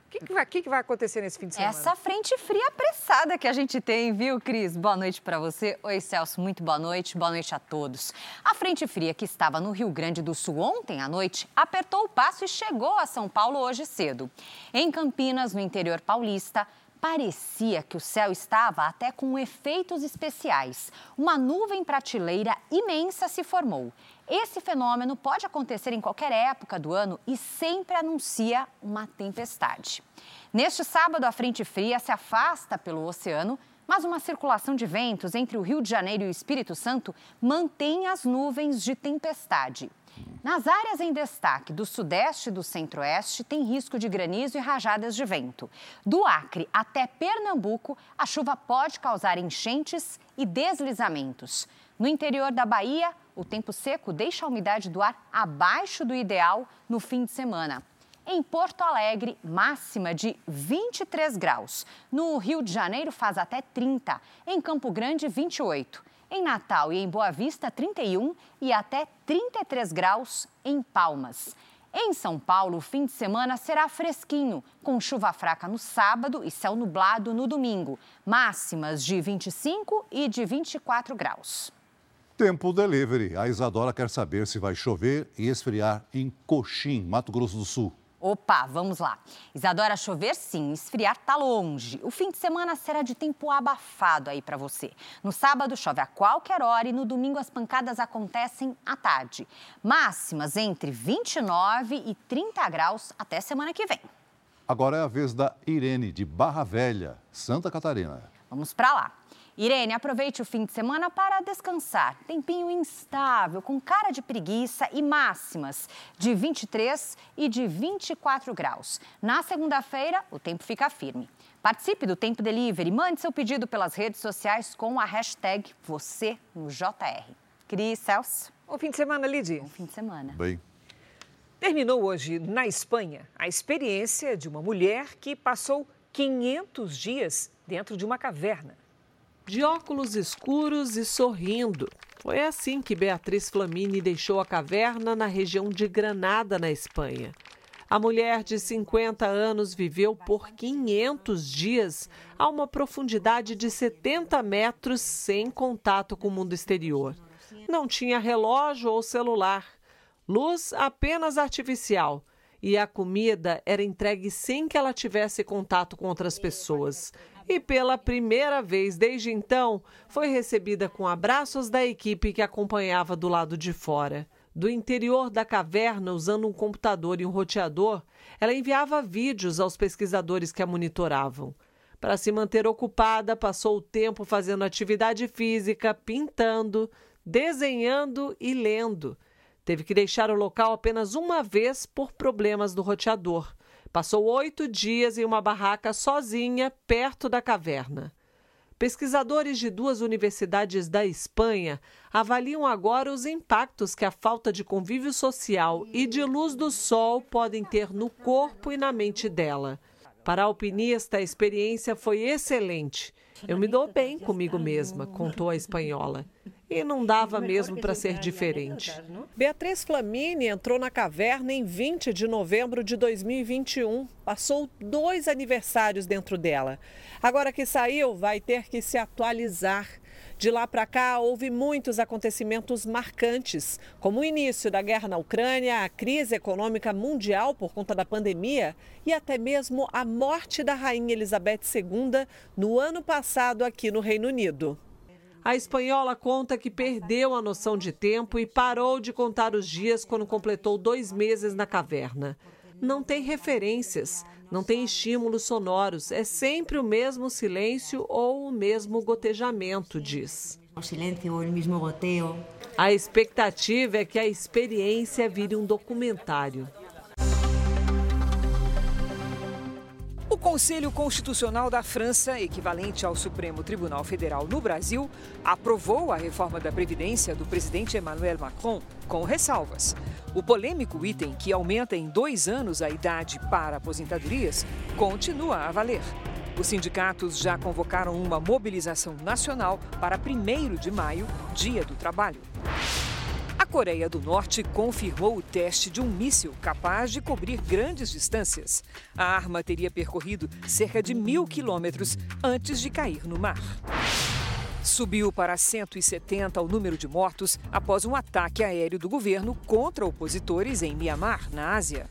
O que, que, que vai acontecer nesse fim de semana? Essa frente fria apressada que a gente tem, viu, Cris? Boa noite para você. Oi, Celso, muito boa noite. Boa noite a todos. A frente fria que estava no Rio Grande do Sul ontem à noite apertou o passo e chegou a São Paulo hoje cedo. Em Campinas, no interior paulista, parecia que o céu estava até com efeitos especiais. Uma nuvem prateleira imensa se formou. Esse fenômeno pode acontecer em qualquer época do ano e sempre anuncia uma tempestade. Neste sábado, a frente fria se afasta pelo oceano, mas uma circulação de ventos entre o Rio de Janeiro e o Espírito Santo mantém as nuvens de tempestade. Nas áreas em destaque do sudeste e do centro-oeste, tem risco de granizo e rajadas de vento. Do Acre até Pernambuco, a chuva pode causar enchentes e deslizamentos. No interior da Bahia, o tempo seco deixa a umidade do ar abaixo do ideal no fim de semana. Em Porto Alegre, máxima de 23 graus. No Rio de Janeiro, faz até 30. Em Campo Grande, 28. Em Natal e em Boa Vista, 31 e até 33 graus em Palmas. Em São Paulo, o fim de semana será fresquinho, com chuva fraca no sábado e céu nublado no domingo. Máximas de 25 e de 24 graus. Tempo delivery. A Isadora quer saber se vai chover e esfriar em Coxim, Mato Grosso do Sul. Opa, vamos lá. Isadora, chover sim, esfriar tá longe. O fim de semana será de tempo abafado aí para você. No sábado chove a qualquer hora e no domingo as pancadas acontecem à tarde. Máximas entre 29 e 30 graus até semana que vem. Agora é a vez da Irene de Barra Velha, Santa Catarina. Vamos para lá. Irene, aproveite o fim de semana para descansar. Tempinho instável, com cara de preguiça e máximas de 23 e de 24 graus. Na segunda-feira, o tempo fica firme. Participe do Tempo Delivery. Mande seu pedido pelas redes sociais com a hashtag você no JR. Cris, Celso. Bom fim de semana, Lidy. Bom fim de semana. Bem. Terminou hoje, na Espanha, a experiência de uma mulher que passou 500 dias dentro de uma caverna de óculos escuros e sorrindo. Foi assim que Beatriz Flamini deixou a caverna na região de Granada, na Espanha. A mulher de 50 anos viveu por 500 dias a uma profundidade de 70 metros sem contato com o mundo exterior. Não tinha relógio ou celular, luz apenas artificial e a comida era entregue sem que ela tivesse contato com outras pessoas e pela primeira vez desde então foi recebida com abraços da equipe que acompanhava do lado de fora. Do interior da caverna, usando um computador e um roteador, ela enviava vídeos aos pesquisadores que a monitoravam. Para se manter ocupada, passou o tempo fazendo atividade física, pintando, desenhando e lendo. Teve que deixar o local apenas uma vez por problemas do roteador. Passou oito dias em uma barraca sozinha, perto da caverna. Pesquisadores de duas universidades da Espanha avaliam agora os impactos que a falta de convívio social e de luz do sol podem ter no corpo e na mente dela. Para a alpinista, a experiência foi excelente. Eu me dou bem comigo mesma, contou a espanhola. E não dava mesmo para ser diferente. Beatriz Flamini entrou na caverna em 20 de novembro de 2021. Passou dois aniversários dentro dela. Agora que saiu, vai ter que se atualizar. De lá para cá, houve muitos acontecimentos marcantes, como o início da guerra na Ucrânia, a crise econômica mundial por conta da pandemia e até mesmo a morte da Rainha Elizabeth II no ano passado aqui no Reino Unido. A espanhola conta que perdeu a noção de tempo e parou de contar os dias quando completou dois meses na caverna. Não tem referências, não tem estímulos sonoros, é sempre o mesmo silêncio ou o mesmo gotejamento, diz. O silêncio ou o mesmo goteio. A expectativa é que a experiência vire um documentário. O Conselho Constitucional da França, equivalente ao Supremo Tribunal Federal no Brasil, aprovou a reforma da Previdência do presidente Emmanuel Macron com ressalvas. O polêmico item que aumenta em dois anos a idade para aposentadorias continua a valer. Os sindicatos já convocaram uma mobilização nacional para 1 de maio, Dia do Trabalho Coreia do Norte confirmou o teste de um míssil capaz de cobrir grandes distâncias. A arma teria percorrido cerca de mil quilômetros antes de cair no mar. Subiu para 170 o número de mortos após um ataque aéreo do governo contra opositores em Mianmar, na Ásia.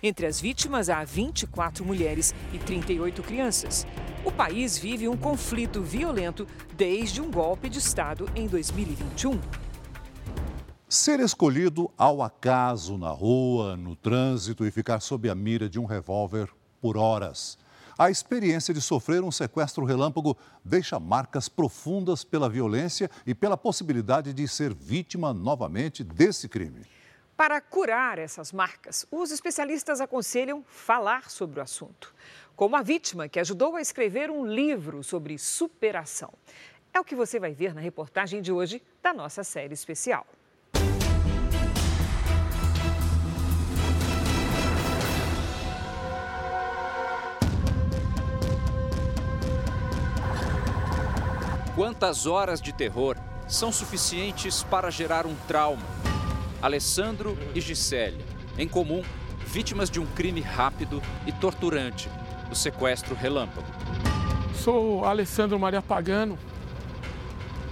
Entre as vítimas há 24 mulheres e 38 crianças. O país vive um conflito violento desde um golpe de Estado em 2021. Ser escolhido ao acaso na rua, no trânsito e ficar sob a mira de um revólver por horas. A experiência de sofrer um sequestro relâmpago deixa marcas profundas pela violência e pela possibilidade de ser vítima novamente desse crime. Para curar essas marcas, os especialistas aconselham falar sobre o assunto. Como a vítima que ajudou a escrever um livro sobre superação. É o que você vai ver na reportagem de hoje da nossa série especial. Quantas horas de terror são suficientes para gerar um trauma? Alessandro e Gisélia, em comum, vítimas de um crime rápido e torturante, o sequestro relâmpago. Sou Alessandro Maria Pagano,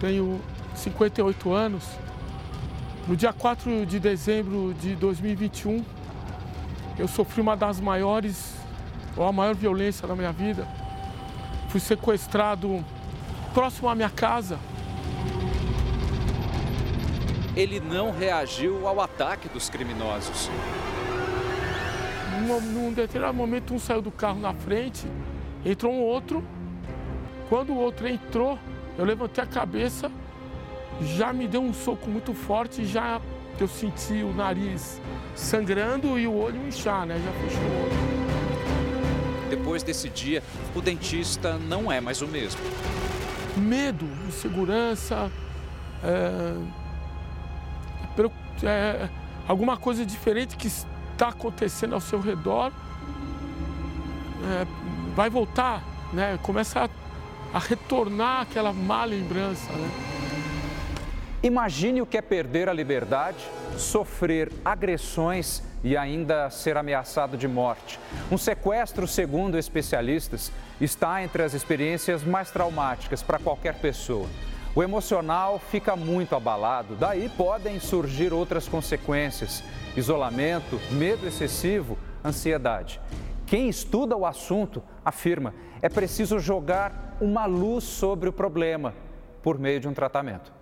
tenho 58 anos. No dia 4 de dezembro de 2021, eu sofri uma das maiores, ou a maior violência da minha vida. Fui sequestrado próximo à minha casa, ele não reagiu ao ataque dos criminosos. Num, num determinado momento, um saiu do carro na frente, entrou um outro. Quando o outro entrou, eu levantei a cabeça, já me deu um soco muito forte, já eu senti o nariz sangrando e o olho inchar, né? Já fechou o olho. Depois desse dia, o dentista não é mais o mesmo. Medo, insegurança, é é, alguma coisa diferente que está acontecendo ao seu redor, é, vai voltar, né? começa a, a, retornar aquela má lembrança. Né? Imagine o que é perder a liberdade, sofrer agressões e ainda ser ameaçado de morte. Um sequestro, segundo especialistas, está entre as experiências mais traumáticas para qualquer pessoa o emocional fica muito abalado. Daí podem surgir outras consequências: isolamento, medo excessivo, ansiedade. Quem estuda o assunto afirma é preciso jogar uma luz sobre o problema por meio de um tratamento.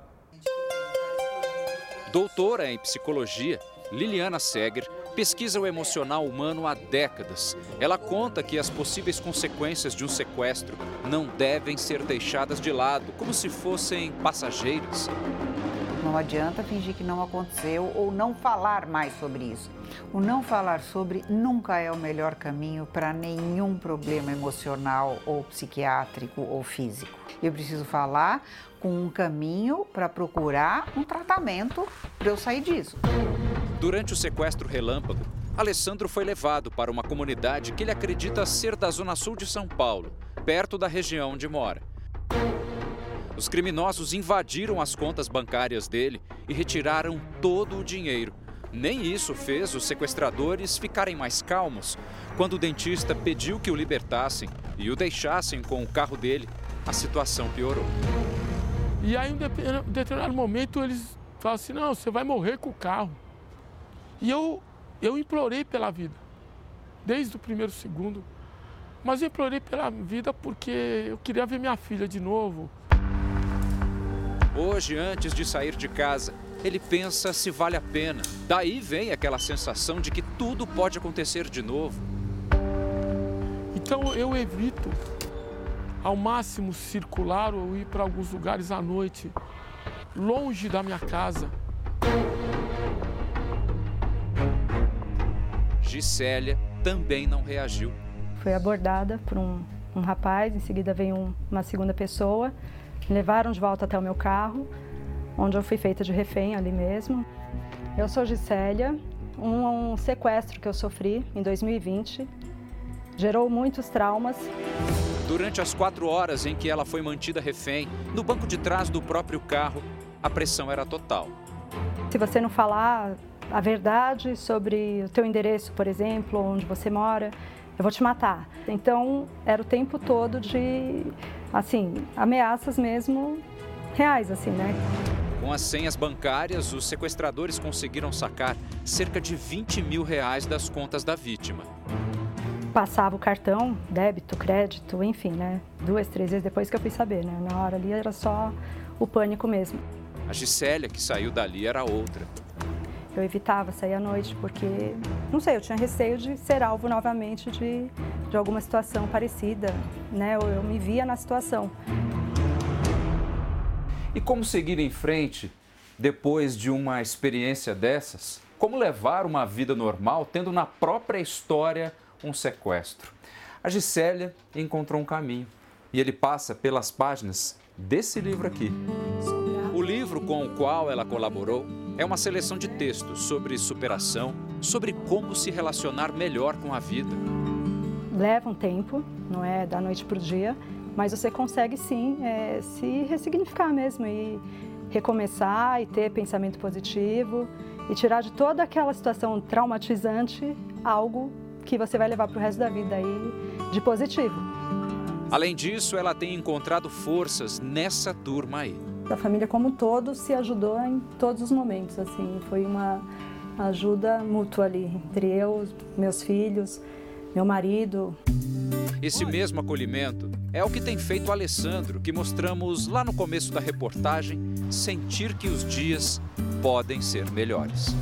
Doutora em psicologia, Liliana Seger pesquisa o emocional humano há décadas. Ela conta que as possíveis consequências de um sequestro não devem ser deixadas de lado, como se fossem passageiras. Não adianta fingir que não aconteceu ou não falar mais sobre isso. O não falar sobre nunca é o melhor caminho para nenhum problema emocional ou psiquiátrico ou físico. Eu preciso falar com um caminho para procurar um tratamento para eu sair disso. Durante o sequestro relâmpago, Alessandro foi levado para uma comunidade que ele acredita ser da zona sul de São Paulo, perto da região onde mora. Os criminosos invadiram as contas bancárias dele e retiraram todo o dinheiro. Nem isso fez os sequestradores ficarem mais calmos. Quando o dentista pediu que o libertassem e o deixassem com o carro dele, a situação piorou. E aí, em determinado momento, eles falam assim: não, você vai morrer com o carro. E eu, eu implorei pela vida, desde o primeiro segundo. Mas eu implorei pela vida porque eu queria ver minha filha de novo. Hoje, antes de sair de casa, ele pensa se vale a pena. Daí vem aquela sensação de que tudo pode acontecer de novo. Então eu evito ao máximo circular ou ir para alguns lugares à noite, longe da minha casa. Gisélia também não reagiu. Foi abordada por um, um rapaz, em seguida veio um, uma segunda pessoa, me levaram de volta até o meu carro, onde eu fui feita de refém ali mesmo. Eu sou Gisélia, um, um sequestro que eu sofri em 2020 gerou muitos traumas. Durante as quatro horas em que ela foi mantida refém, no banco de trás do próprio carro, a pressão era total. se você não falar a verdade sobre o teu endereço, por exemplo, onde você mora, eu vou te matar. Então, era o tempo todo de, assim, ameaças mesmo reais, assim, né? Com as senhas bancárias, os sequestradores conseguiram sacar cerca de 20 mil reais das contas da vítima. Passava o cartão, débito, crédito, enfim, né? Duas, três vezes depois que eu fui saber, né? Na hora ali era só o pânico mesmo. A Gisélia, que saiu dali, era outra. Eu evitava sair à noite porque, não sei, eu tinha receio de ser alvo novamente de, de alguma situação parecida, né? Eu, eu me via na situação. E como seguir em frente depois de uma experiência dessas? Como levar uma vida normal tendo na própria história um sequestro? A Gisélia encontrou um caminho e ele passa pelas páginas desse livro aqui. O livro com o qual ela colaborou é uma seleção de textos sobre superação, sobre como se relacionar melhor com a vida. Leva um tempo, não é da noite para o dia, mas você consegue sim é, se ressignificar mesmo e recomeçar e ter pensamento positivo e tirar de toda aquela situação traumatizante algo que você vai levar para o resto da vida aí de positivo. Além disso, ela tem encontrado forças nessa turma aí. A família como um todo se ajudou em todos os momentos, assim, foi uma ajuda mútua ali entre eu, meus filhos, meu marido. Esse mesmo acolhimento é o que tem feito o Alessandro, que mostramos lá no começo da reportagem, sentir que os dias podem ser melhores.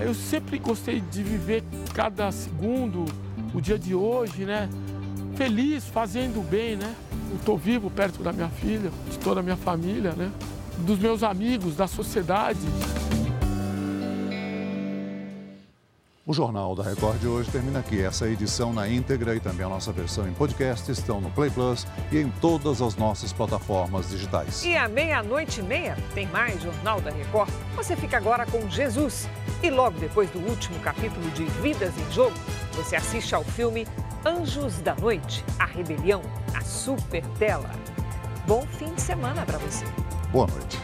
Eu sempre gostei de viver cada segundo, o dia de hoje, né? Feliz, fazendo bem, né? Estou vivo perto da minha filha, de toda a minha família, né? Dos meus amigos, da sociedade. O Jornal da Record de hoje termina aqui. Essa edição na íntegra e também a nossa versão em podcast estão no Play Plus e em todas as nossas plataformas digitais. E à meia-noite e meia tem mais Jornal da Record. Você fica agora com Jesus. E logo depois do último capítulo de Vidas em Jogo, você assiste ao filme Anjos da Noite, A Rebelião, a Super Tela. Bom fim de semana para você. Boa noite.